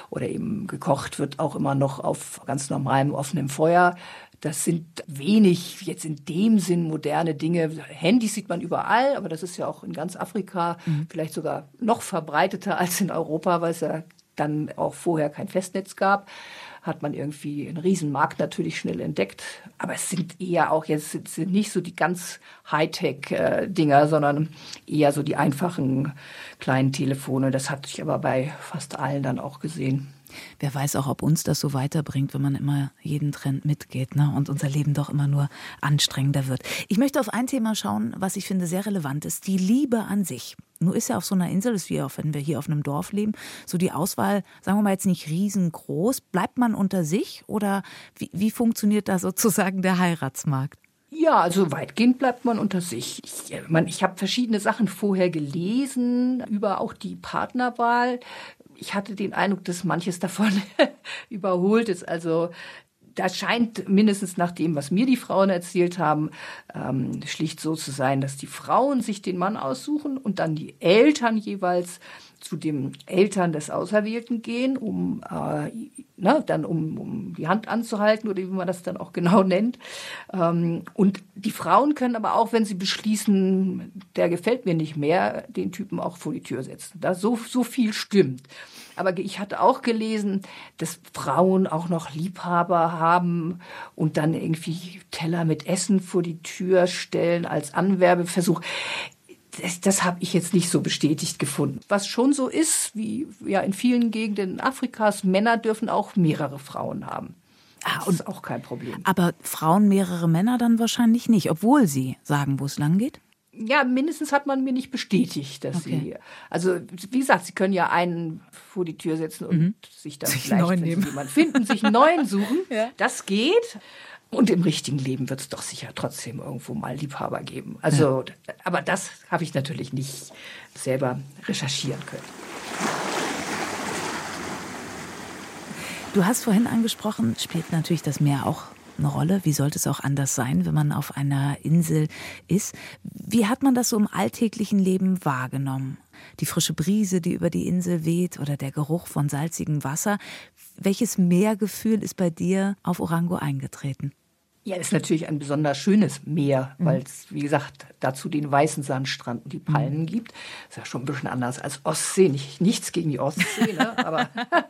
oder eben gekocht wird, auch immer noch auf ganz normalem offenem Feuer. Das sind wenig jetzt in dem Sinn moderne Dinge. Handys sieht man überall, aber das ist ja auch in ganz Afrika mhm. vielleicht sogar noch verbreiteter als in Europa, weil es ja dann auch vorher kein Festnetz gab hat man irgendwie einen Riesenmarkt natürlich schnell entdeckt. Aber es sind eher auch jetzt sind nicht so die ganz Hightech-Dinger, äh, sondern eher so die einfachen kleinen Telefone. Das hatte ich aber bei fast allen dann auch gesehen. Wer weiß auch, ob uns das so weiterbringt, wenn man immer jeden Trend mitgeht ne? und unser Leben doch immer nur anstrengender wird. Ich möchte auf ein Thema schauen, was ich finde sehr relevant ist, die Liebe an sich. Nur ist ja auf so einer Insel, ist wie auch wenn wir hier auf einem Dorf leben, so die Auswahl, sagen wir mal jetzt nicht riesengroß. Bleibt man unter sich oder wie, wie funktioniert da sozusagen der Heiratsmarkt? Ja, also weitgehend bleibt man unter sich. Ich, äh, ich habe verschiedene Sachen vorher gelesen über auch die Partnerwahl. Ich hatte den Eindruck, dass manches davon überholt ist. Also da scheint mindestens nach dem, was mir die Frauen erzählt haben, ähm, schlicht so zu sein, dass die Frauen sich den Mann aussuchen und dann die Eltern jeweils zu den Eltern des Auserwählten gehen, um äh, ne, dann um, um die Hand anzuhalten oder wie man das dann auch genau nennt. Ähm, und die Frauen können aber auch, wenn sie beschließen, der gefällt mir nicht mehr, den Typen auch vor die Tür setzen. Da so so viel stimmt. Aber ich hatte auch gelesen, dass Frauen auch noch Liebhaber haben und dann irgendwie Teller mit Essen vor die Tür stellen als Anwerbeversuch das, das habe ich jetzt nicht so bestätigt gefunden. Was schon so ist, wie ja in vielen Gegenden Afrikas, Männer dürfen auch mehrere Frauen haben. Ah, das ist auch kein Problem. Aber Frauen mehrere Männer dann wahrscheinlich nicht, obwohl sie sagen, wo es lang geht? Ja, mindestens hat man mir nicht bestätigt, dass okay. sie. Also wie gesagt, sie können ja einen vor die Tür setzen und mhm. sich dann sich vielleicht, wenn sie jemanden finden, sich einen neuen suchen. ja. Das geht. Und im richtigen Leben wird es doch sicher trotzdem irgendwo mal Liebhaber geben. Also, ja. aber das habe ich natürlich nicht selber recherchieren können. Du hast vorhin angesprochen, spielt natürlich das Meer auch Rolle. Wie sollte es auch anders sein, wenn man auf einer Insel ist? Wie hat man das so im alltäglichen Leben wahrgenommen? Die frische Brise, die über die Insel weht oder der Geruch von salzigem Wasser. Welches Meergefühl ist bei dir auf Orango eingetreten? Ja, es ist natürlich ein besonders schönes Meer, mhm. weil es, wie gesagt, dazu den weißen Sandstrand und die Palmen mhm. gibt. Ist ja schon ein bisschen anders als Ostsee. Nicht, nichts gegen die Ostsee, ne? aber,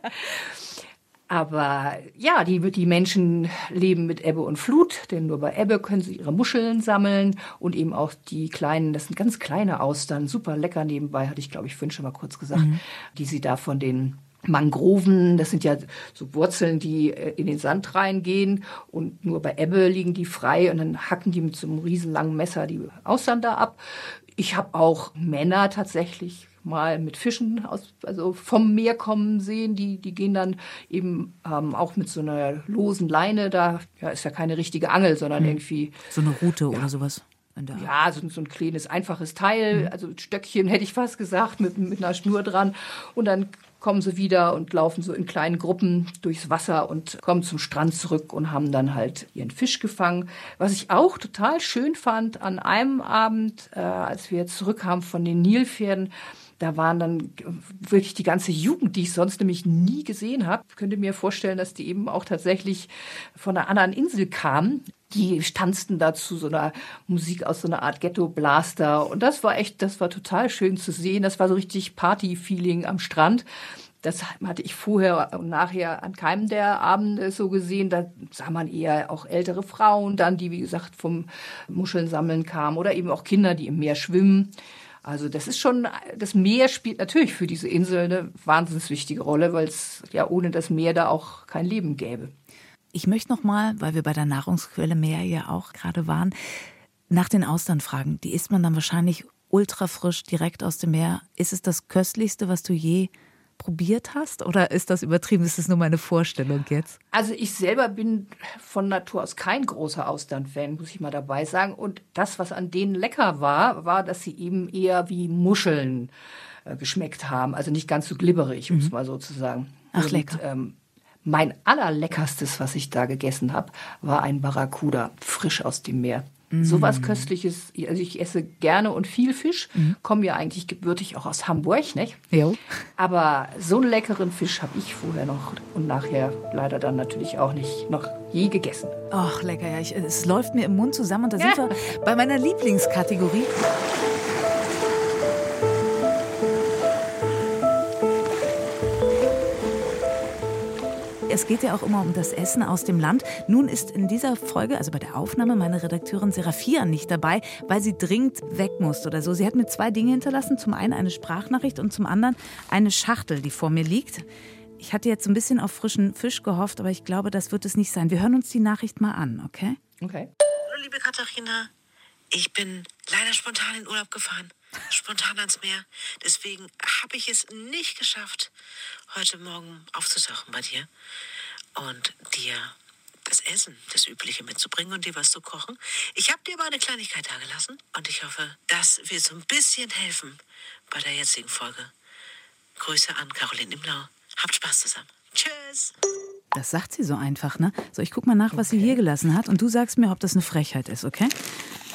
aber ja, die, die Menschen leben mit Ebbe und Flut, denn nur bei Ebbe können sie ihre Muscheln sammeln und eben auch die kleinen, das sind ganz kleine Austern, super lecker nebenbei, hatte ich glaube ich vorhin schon mal kurz gesagt, mhm. die sie da von den Mangroven, das sind ja so Wurzeln, die äh, in den Sand reingehen und nur bei Ebbe liegen die frei und dann hacken die mit so einem riesenlangen Messer die Austern da ab. Ich habe auch Männer tatsächlich mal mit Fischen aus, also vom Meer kommen sehen. Die, die gehen dann eben ähm, auch mit so einer losen Leine. Da ja, ist ja keine richtige Angel, sondern mhm. irgendwie. So eine Route ja, oder sowas. Ja, so, so, ein kleines, einfaches Teil, mhm. also Stöckchen hätte ich fast gesagt, mit, mit einer Schnur dran. Und dann kommen sie wieder und laufen so in kleinen Gruppen durchs Wasser und kommen zum Strand zurück und haben dann halt ihren Fisch gefangen. Was ich auch total schön fand an einem Abend, äh, als wir zurückkamen von den Nilpferden, da waren dann wirklich die ganze Jugend, die ich sonst nämlich nie gesehen habe. Ich könnte mir vorstellen, dass die eben auch tatsächlich von einer anderen Insel kamen. Die tanzten da zu so einer Musik aus so einer Art Ghetto-Blaster. Und das war echt, das war total schön zu sehen. Das war so richtig Party-Feeling am Strand. Das hatte ich vorher und nachher an keinem der Abende so gesehen. Da sah man eher auch ältere Frauen dann, die, wie gesagt, vom Muscheln sammeln kamen oder eben auch Kinder, die im Meer schwimmen. Also das ist schon, das Meer spielt natürlich für diese Insel eine wahnsinnig wichtige Rolle, weil es ja ohne das Meer da auch kein Leben gäbe. Ich möchte noch mal, weil wir bei der Nahrungsquelle Meer ja auch gerade waren, nach den Austern fragen. Die isst man dann wahrscheinlich ultra frisch direkt aus dem Meer. Ist es das köstlichste, was du je probiert hast? Oder ist das übertrieben? Ist das nur meine Vorstellung jetzt? Also ich selber bin von Natur aus kein großer Austern-Fan, muss ich mal dabei sagen. Und das, was an denen lecker war, war, dass sie eben eher wie Muscheln äh, geschmeckt haben. Also nicht ganz so glibberig, um es mhm. mal so zu sagen. Ach, Und, lecker. Ähm, mein allerleckerstes, was ich da gegessen habe, war ein Barracuda, frisch aus dem Meer. Mm. So was Köstliches. Also ich esse gerne und viel Fisch. Mm. Komme ja eigentlich gebürtig auch aus Hamburg, nicht? Jo. Aber so einen leckeren Fisch habe ich vorher noch und nachher leider dann natürlich auch nicht noch je gegessen. Ach, lecker, ja. Ich, es läuft mir im Mund zusammen und da sind wir bei meiner Lieblingskategorie. Es geht ja auch immer um das Essen aus dem Land. Nun ist in dieser Folge, also bei der Aufnahme, meine Redakteurin Serafia nicht dabei, weil sie dringend weg muss oder so. Sie hat mir zwei Dinge hinterlassen. Zum einen eine Sprachnachricht und zum anderen eine Schachtel, die vor mir liegt. Ich hatte jetzt ein bisschen auf frischen Fisch gehofft, aber ich glaube, das wird es nicht sein. Wir hören uns die Nachricht mal an, okay? Okay. Hallo, liebe Katharina. Ich bin leider spontan in Urlaub gefahren. Spontan ans Meer. Deswegen habe ich es nicht geschafft, heute Morgen aufzutauchen bei dir und dir das Essen, das Übliche mitzubringen und dir was zu kochen. Ich habe dir aber eine Kleinigkeit dagelassen und ich hoffe, das wird so ein bisschen helfen bei der jetzigen Folge. Grüße an Caroline Imlau. Habt Spaß zusammen. Tschüss. Das sagt sie so einfach, ne? So, ich guck mal nach, was sie hier gelassen hat und du sagst mir, ob das eine Frechheit ist, okay?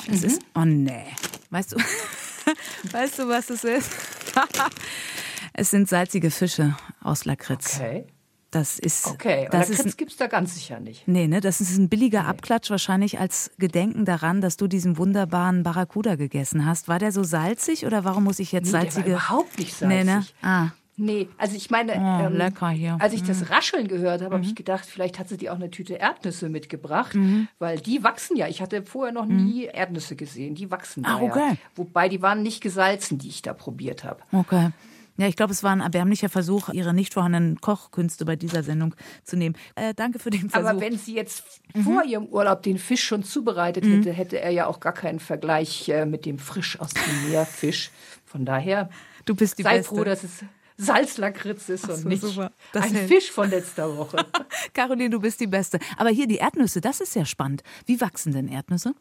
Das mhm. ist. Oh nee. Weißt du, weißt du, was es ist? es sind salzige Fische aus Lakritz. Okay. Das ist. Okay, das Lakritz gibt es da ganz sicher nicht. Nee, ne? Das ist ein billiger nee. Abklatsch, wahrscheinlich als Gedenken daran, dass du diesen wunderbaren Barracuda gegessen hast. War der so salzig oder warum muss ich jetzt nee, salzige. Der war überhaupt nicht salzig. Nee, ne? Ah. Nee, also ich meine, oh, ähm, lecker hier. als ich das mhm. Rascheln gehört habe, mhm. habe ich gedacht, vielleicht hat sie dir auch eine Tüte Erdnüsse mitgebracht, mhm. weil die wachsen ja. Ich hatte vorher noch mhm. nie Erdnüsse gesehen, die wachsen ah, da okay. ja. Wobei die waren nicht gesalzen, die ich da probiert habe. Okay. Ja, ich glaube, es war ein erbärmlicher Versuch, ihre nicht vorhandenen Kochkünste bei dieser Sendung zu nehmen. Äh, danke für den Versuch. Aber wenn sie jetzt mhm. vor ihrem Urlaub den Fisch schon zubereitet mhm. hätte, hätte er ja auch gar keinen Vergleich äh, mit dem frisch aus dem Meerfisch. Von daher, du bist die sei Beste. froh, dass es Salzlakritz ist so, und nicht super. ein hält. Fisch von letzter Woche. Caroline, du bist die Beste. Aber hier die Erdnüsse, das ist ja spannend. Wie wachsen denn Erdnüsse?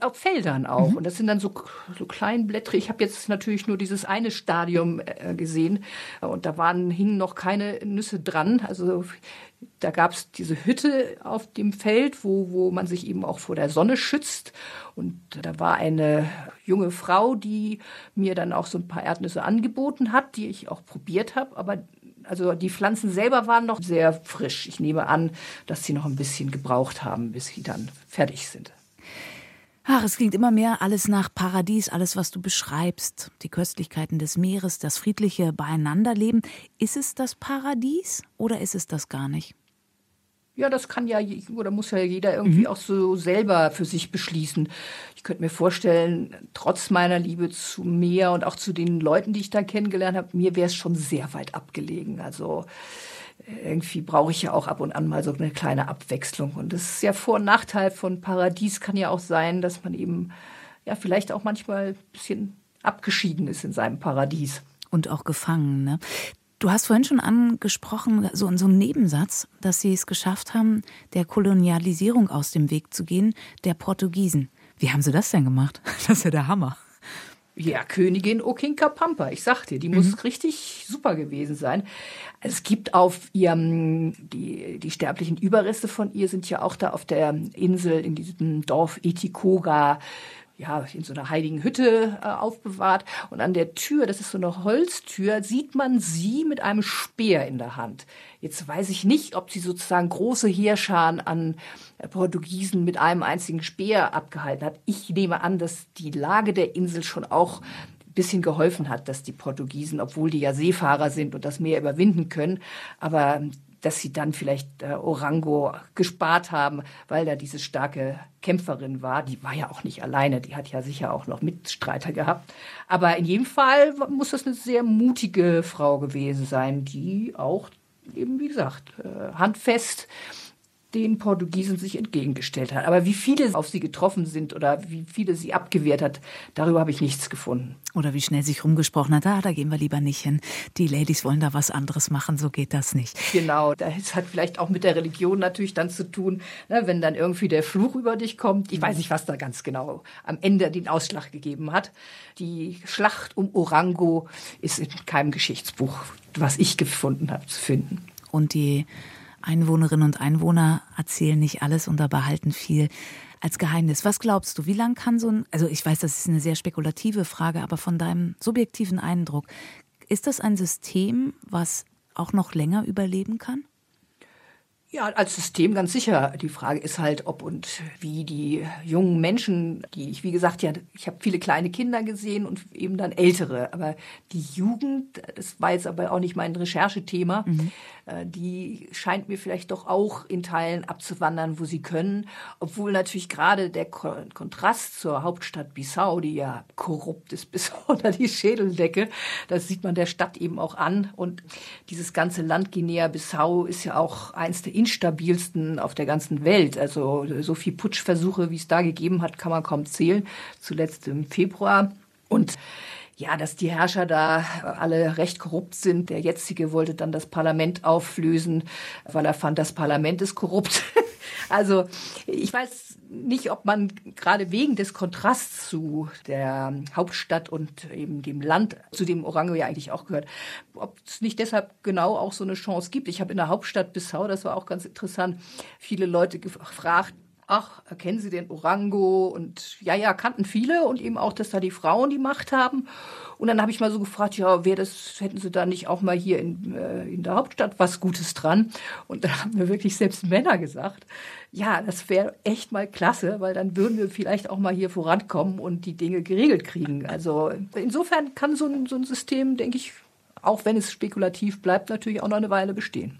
Auf Feldern auch. Mhm. Und das sind dann so, so Blätter. Ich habe jetzt natürlich nur dieses eine Stadium äh, gesehen. Und da waren, hingen noch keine Nüsse dran. Also da gab es diese Hütte auf dem Feld, wo, wo man sich eben auch vor der Sonne schützt. Und da war eine junge Frau, die mir dann auch so ein paar Erdnüsse angeboten hat, die ich auch probiert habe. Aber also die Pflanzen selber waren noch sehr frisch. Ich nehme an, dass sie noch ein bisschen gebraucht haben, bis sie dann fertig sind. Ach, es klingt immer mehr alles nach Paradies, alles, was du beschreibst. Die Köstlichkeiten des Meeres, das friedliche Beieinanderleben. Ist es das Paradies oder ist es das gar nicht? Ja, das kann ja oder muss ja jeder irgendwie mhm. auch so selber für sich beschließen. Ich könnte mir vorstellen, trotz meiner Liebe zu Meer und auch zu den Leuten, die ich da kennengelernt habe, mir wäre es schon sehr weit abgelegen. Also irgendwie brauche ich ja auch ab und an mal so eine kleine Abwechslung. Und das ist ja Vor- und Nachteil von Paradies kann ja auch sein, dass man eben ja vielleicht auch manchmal ein bisschen abgeschieden ist in seinem Paradies. Und auch gefangen, ne? Du hast vorhin schon angesprochen, so in so einem Nebensatz, dass sie es geschafft haben, der Kolonialisierung aus dem Weg zu gehen, der Portugiesen. Wie haben sie das denn gemacht? Das ist ja der Hammer. Ja, Königin Okinka Pampa. Ich sag dir, die mhm. muss richtig super gewesen sein. Es gibt auf ihrem, die, die sterblichen Überreste von ihr sind ja auch da auf der Insel in diesem Dorf Etikoga ja, in so einer heiligen Hütte äh, aufbewahrt. Und an der Tür, das ist so eine Holztür, sieht man sie mit einem Speer in der Hand. Jetzt weiß ich nicht, ob sie sozusagen große Heerscharen an äh, Portugiesen mit einem einzigen Speer abgehalten hat. Ich nehme an, dass die Lage der Insel schon auch ein bisschen geholfen hat, dass die Portugiesen, obwohl die ja Seefahrer sind und das Meer überwinden können, aber dass sie dann vielleicht äh, Orango gespart haben, weil da diese starke Kämpferin war. Die war ja auch nicht alleine, die hat ja sicher auch noch Mitstreiter gehabt. Aber in jedem Fall muss das eine sehr mutige Frau gewesen sein, die auch eben, wie gesagt, äh, handfest den Portugiesen sich entgegengestellt hat. Aber wie viele auf sie getroffen sind oder wie viele sie abgewehrt hat, darüber habe ich nichts gefunden. Oder wie schnell sich rumgesprochen hat, ah, da gehen wir lieber nicht hin. Die Ladies wollen da was anderes machen, so geht das nicht. Genau, das hat vielleicht auch mit der Religion natürlich dann zu tun, ne, wenn dann irgendwie der Fluch über dich kommt. Ich weiß nicht, was da ganz genau am Ende den Ausschlag gegeben hat. Die Schlacht um Orango ist in keinem Geschichtsbuch, was ich gefunden habe, zu finden. Und die Einwohnerinnen und Einwohner erzählen nicht alles und da behalten viel als Geheimnis. Was glaubst du, wie lang kann so ein, also ich weiß, das ist eine sehr spekulative Frage, aber von deinem subjektiven Eindruck, ist das ein System, was auch noch länger überleben kann? Ja, als System ganz sicher. Die Frage ist halt, ob und wie die jungen Menschen, die ich, wie gesagt, ja, ich habe viele kleine Kinder gesehen und eben dann ältere, aber die Jugend, das war jetzt aber auch nicht mein Recherchethema, mhm. Äh, die scheint mir vielleicht doch auch in Teilen abzuwandern, wo sie können, obwohl natürlich gerade der Kontrast zur Hauptstadt Bissau, die ja korrupt ist bis unter die Schädeldecke, das sieht man der Stadt eben auch an und dieses ganze Land Guinea-Bissau ist ja auch eins der instabilsten auf der ganzen Welt. Also so viel Putschversuche, wie es da gegeben hat, kann man kaum zählen. Zuletzt im Februar. Und ja, dass die Herrscher da alle recht korrupt sind. Der jetzige wollte dann das Parlament auflösen, weil er fand, das Parlament ist korrupt. Also ich weiß nicht, ob man gerade wegen des Kontrasts zu der Hauptstadt und eben dem Land, zu dem Orango ja eigentlich auch gehört, ob es nicht deshalb genau auch so eine Chance gibt. Ich habe in der Hauptstadt Bissau, das war auch ganz interessant, viele Leute gefragt, ach, erkennen Sie den Orango? Und ja, ja, kannten viele und eben auch, dass da die Frauen die Macht haben. Und dann habe ich mal so gefragt, ja, wer das, hätten Sie da nicht auch mal hier in, äh, in der Hauptstadt was Gutes dran? Und da haben mir wirklich selbst Männer gesagt, ja, das wäre echt mal klasse, weil dann würden wir vielleicht auch mal hier vorankommen und die Dinge geregelt kriegen. Also insofern kann so ein, so ein System, denke ich, auch wenn es spekulativ bleibt, natürlich auch noch eine Weile bestehen.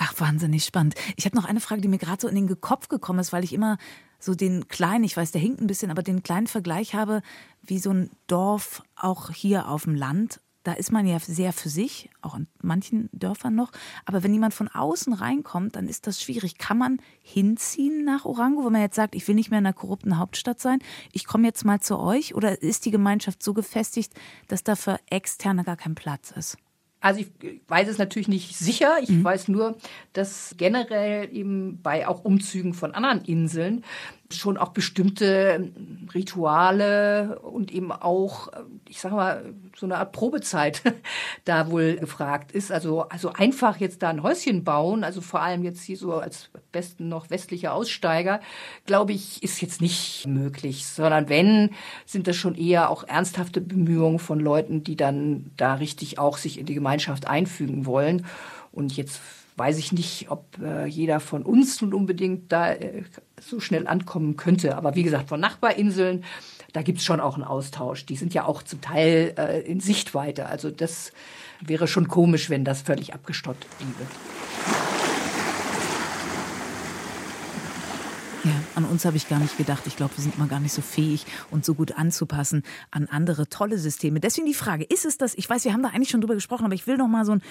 Ach, wahnsinnig spannend. Ich habe noch eine Frage, die mir gerade so in den Kopf gekommen ist, weil ich immer so den kleinen, ich weiß, der hinkt ein bisschen, aber den kleinen Vergleich habe, wie so ein Dorf auch hier auf dem Land. Da ist man ja sehr für sich, auch in manchen Dörfern noch. Aber wenn jemand von außen reinkommt, dann ist das schwierig. Kann man hinziehen nach Orango, wenn man jetzt sagt, ich will nicht mehr in einer korrupten Hauptstadt sein, ich komme jetzt mal zu euch? Oder ist die Gemeinschaft so gefestigt, dass da für Externe gar kein Platz ist? Also ich weiß es natürlich nicht sicher. Ich mhm. weiß nur, dass generell eben bei auch Umzügen von anderen Inseln schon auch bestimmte Rituale und eben auch, ich sag mal, so eine Art Probezeit da wohl gefragt ist. Also, also einfach jetzt da ein Häuschen bauen, also vor allem jetzt hier so als besten noch westlicher Aussteiger, glaube ich, ist jetzt nicht möglich, sondern wenn, sind das schon eher auch ernsthafte Bemühungen von Leuten, die dann da richtig auch sich in die Gemeinschaft einfügen wollen. Und jetzt weiß ich nicht, ob äh, jeder von uns nun unbedingt da äh, so schnell ankommen könnte. Aber wie gesagt, von Nachbarinseln, da gibt es schon auch einen Austausch. Die sind ja auch zum Teil äh, in Sichtweite. Also das wäre schon komisch, wenn das völlig abgestoppt bliebe. Ja, an uns habe ich gar nicht gedacht. Ich glaube, wir sind mal gar nicht so fähig, uns so gut anzupassen an andere tolle Systeme. Deswegen die Frage, ist es das, ich weiß, wir haben da eigentlich schon drüber gesprochen, aber ich will noch mal so einen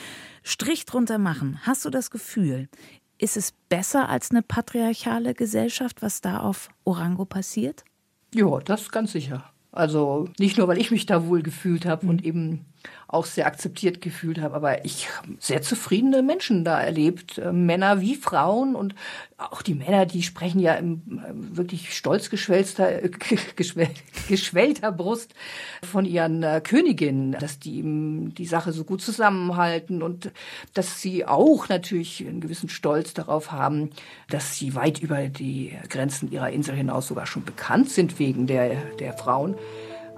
Strich drunter machen. Hast du das Gefühl, ist es besser als eine patriarchale Gesellschaft, was da auf Orango passiert? Ja, das ganz sicher. Also nicht nur, weil ich mich da wohl gefühlt habe mhm. und eben auch sehr akzeptiert gefühlt habe. Aber ich habe sehr zufriedene Menschen da erlebt, äh, Männer wie Frauen und auch die Männer, die sprechen ja im äh, wirklich stolz geschwellter, äh, geschwell, geschwellter Brust von ihren Königinnen, dass die ihm die Sache so gut zusammenhalten und dass sie auch natürlich einen gewissen Stolz darauf haben, dass sie weit über die Grenzen ihrer Insel hinaus sogar schon bekannt sind wegen der, der Frauen.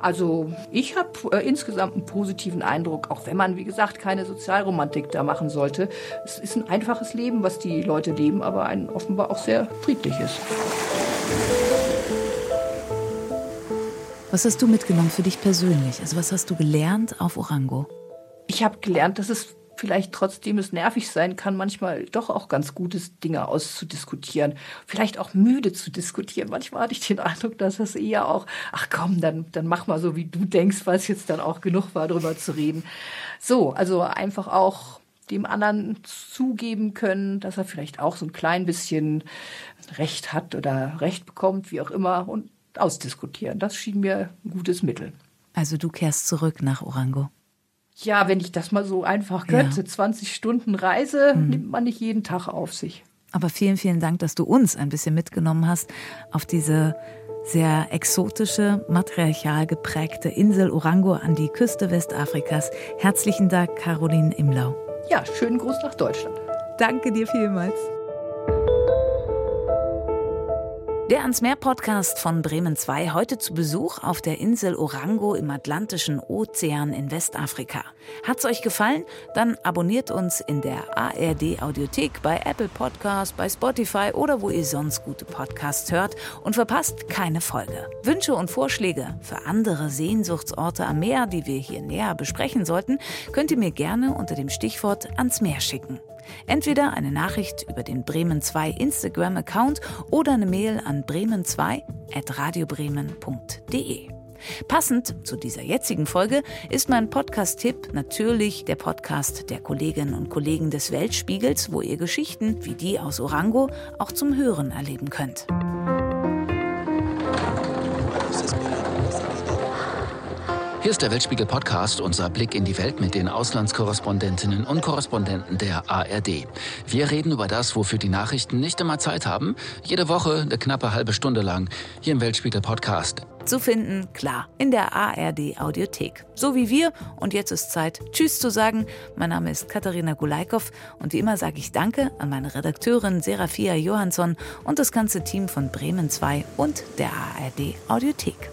Also ich habe äh, insgesamt einen positiven Eindruck, auch wenn man, wie gesagt, keine Sozialromantik da machen sollte. Es ist ein einfaches Leben, was die Leute leben, aber ein offenbar auch sehr friedliches. Was hast du mitgenommen für dich persönlich? Also was hast du gelernt auf Orango? Ich habe gelernt, dass es vielleicht trotzdem es nervig sein kann, manchmal doch auch ganz gutes Dinge auszudiskutieren. Vielleicht auch müde zu diskutieren. Manchmal hatte ich den Eindruck, dass das eher auch, ach komm, dann, dann mach mal so, wie du denkst, weil es jetzt dann auch genug war, darüber zu reden. So, also einfach auch dem anderen zugeben können, dass er vielleicht auch so ein klein bisschen Recht hat oder Recht bekommt, wie auch immer, und ausdiskutieren. Das schien mir ein gutes Mittel. Also du kehrst zurück nach Orango. Ja, wenn ich das mal so einfach könnte, ja. 20 Stunden Reise mhm. nimmt man nicht jeden Tag auf sich. Aber vielen, vielen Dank, dass du uns ein bisschen mitgenommen hast auf diese sehr exotische, matriarchal geprägte Insel Orango an die Küste Westafrikas. Herzlichen Dank, Caroline Imlau. Ja, schönen Gruß nach Deutschland. Danke dir vielmals. Der ans Meer Podcast von Bremen 2 heute zu Besuch auf der Insel Orango im Atlantischen Ozean in Westafrika. Hat's euch gefallen? Dann abonniert uns in der ARD Audiothek bei Apple Podcast, bei Spotify oder wo ihr sonst gute Podcasts hört und verpasst keine Folge. Wünsche und Vorschläge für andere Sehnsuchtsorte am Meer, die wir hier näher besprechen sollten, könnt ihr mir gerne unter dem Stichwort ans Meer schicken. Entweder eine Nachricht über den Bremen 2 Instagram-Account oder eine Mail an bremen2 at radiobremen.de. Passend zu dieser jetzigen Folge ist mein Podcast-Tipp natürlich der Podcast der Kolleginnen und Kollegen des Weltspiegels, wo ihr Geschichten wie die aus Orango auch zum Hören erleben könnt. Hier ist der Weltspiegel Podcast, unser Blick in die Welt mit den Auslandskorrespondentinnen und Korrespondenten der ARD. Wir reden über das, wofür die Nachrichten nicht immer Zeit haben. Jede Woche eine knappe halbe Stunde lang hier im Weltspiegel Podcast. Zu finden, klar, in der ARD Audiothek. So wie wir. Und jetzt ist Zeit, Tschüss zu sagen. Mein Name ist Katharina Gulaikow und wie immer sage ich Danke an meine Redakteurin Serafia Johansson und das ganze Team von Bremen 2 und der ARD Audiothek.